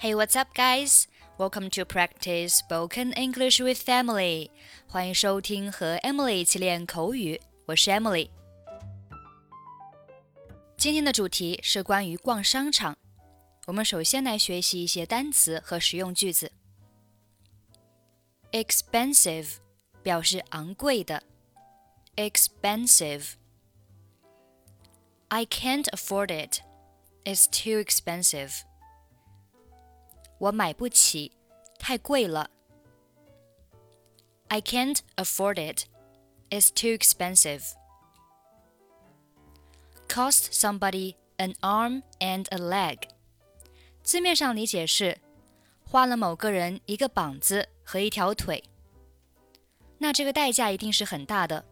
Hey, what's up, guys? Welcome to practice spoken English with Emily. 欢迎收听和 Emily 一起练口语。我是 Emily。今天的主题是关于逛商场。我们首先来学习一些单词和实用句子。Expensive 表示昂贵的。Expensive. I can't afford it. It's too expensive. 我买不起，太贵了。I can't afford it. It's too expensive. Cost somebody an arm and a leg. 字面上理解是花了某个人一个膀子和一条腿。那这个代价一定是很大的，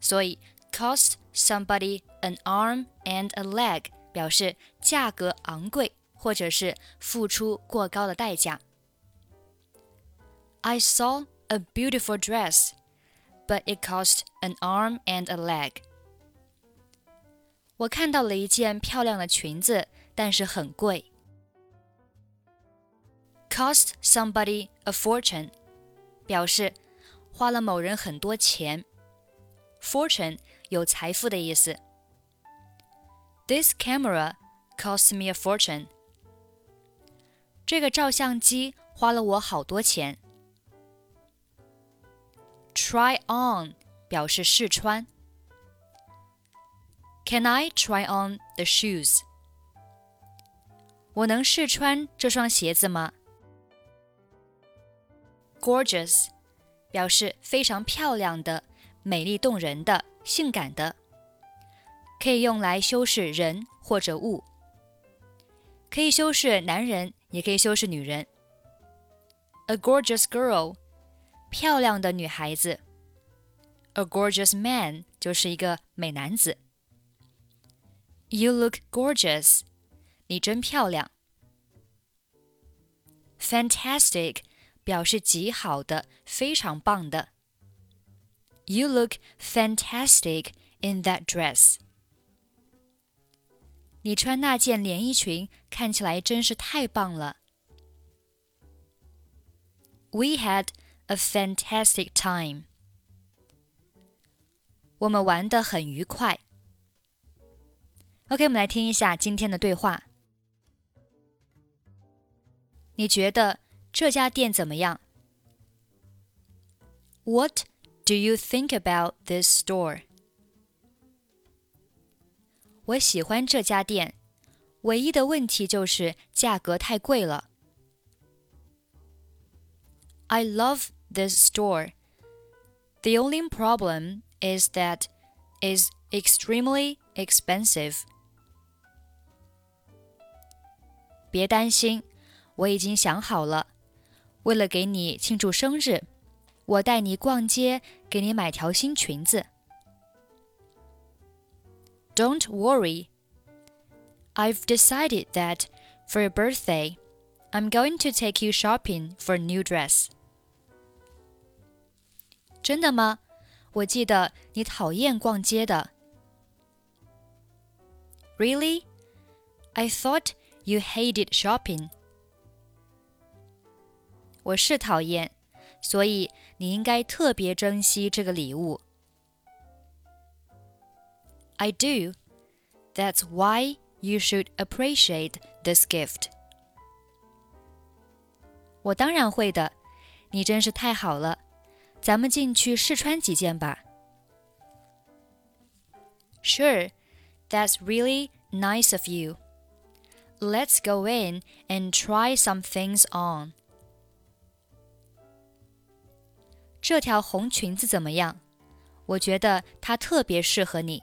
所以 cost somebody an arm and a leg 表示价格昂贵。 或者是付出过高的代价。I saw a beautiful dress, but it cost an arm and a leg. 我看到了一件漂亮的裙子，但是很贵。Cost somebody a fortune，表示花了某人很多钱。Fortune 有财富的意思。This camera cost me a fortune. 这个照相机花了我好多钱。Try on 表示试穿。Can I try on the shoes？我能试穿这双鞋子吗？Gorgeous 表示非常漂亮的、美丽动人的、性感的，可以用来修饰人或者物，可以修饰男人。也可以修饰女人。A gorgeous girl，漂亮的女孩子。A gorgeous man 就是一个美男子。You look gorgeous，你真漂亮。Fantastic 表示极好的、非常棒的。You look fantastic in that dress。 你穿那件连衣裙看起来真是太棒了。We had a fantastic time。我们玩得很愉快。OK，我们来听一下今天的对话。你觉得这家店怎么样？What do you think about this store? 我喜欢这家店，唯一的问题就是价格太贵了。I love this store. The only problem is that it's extremely expensive. 别担心，我已经想好了。为了给你庆祝生日，我带你逛街，给你买条新裙子。don't worry. I've decided that for your birthday, I'm going to take you shopping for a new dress. 真的吗？我记得你讨厌逛街的。Really? I thought you hated shopping. 我是讨厌，所以你应该特别珍惜这个礼物。 I do. That's why you should appreciate this gift. 我当然会的，你真是太好了。咱们进去试穿几件吧。Sure, that's really nice of you. Let's go in and try some things on. 这条红裙子怎么样？我觉得它特别适合你。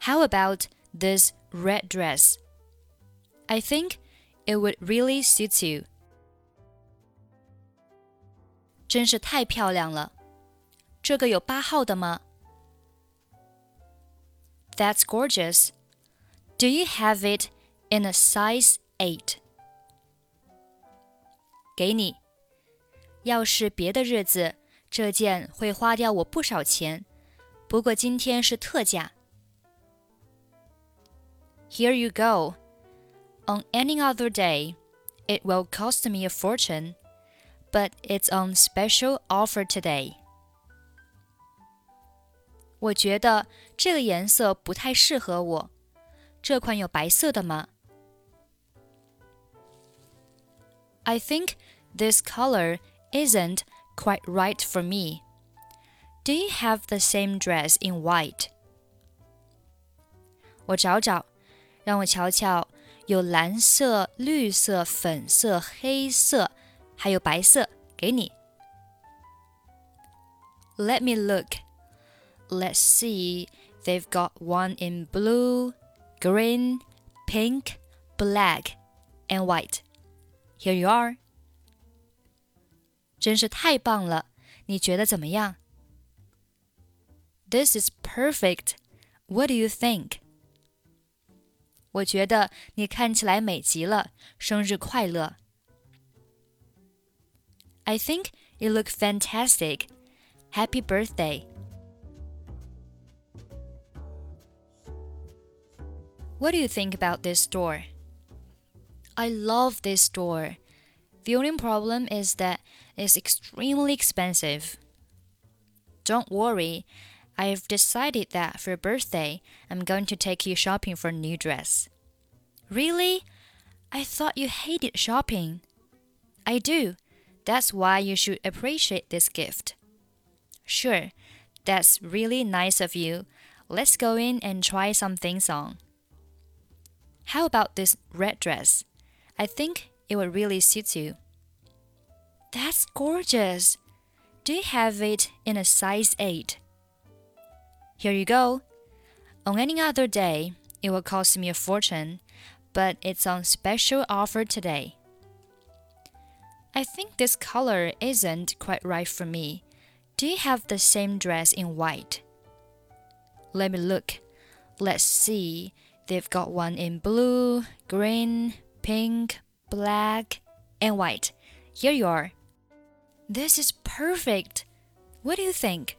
how about this red dress? I think it would really suit you. 真是太漂亮了，这个有八号的吗？That's gorgeous. Do you have it in a size eight? 给你。要是别的日子，这件会花掉我不少钱，不过今天是特价。 here you go. On any other day, it will cost me a fortune, but it's on special offer today. 我觉得这个颜色不太适合我。这款有白色的吗？I think this color isn't quite right for me. Do you have the same dress in white? 我找找， 让我瞧瞧，有蓝色、绿色、粉色、黑色，还有白色，给你。Let me look. Let's see. They've got one in blue, green, pink, black, and white. Here you are. 真是太棒了！你觉得怎么样？This is perfect. What do you think? 我觉得你看起来美极了，生日快乐！I think you look fantastic. Happy birthday. What do you think about this store? I love this store. The only problem is that it's extremely expensive. Don't worry, I've decided that for your birthday, I'm going to take you shopping for a new dress. Really? I thought you hated shopping. I do. That's why you should appreciate this gift. Sure, that's really nice of you. Let's go in and try some things on. How about this red dress? I think it would really suit you. That's gorgeous. Do you have it in a size 8? Here you go. On any other day, it will cost me a fortune, but it's on special offer today. I think this color isn't quite right for me. Do you have the same dress in white? Let me look. Let's see. They've got one in blue, green, pink, black, and white. Here you are. This is perfect. What do you think?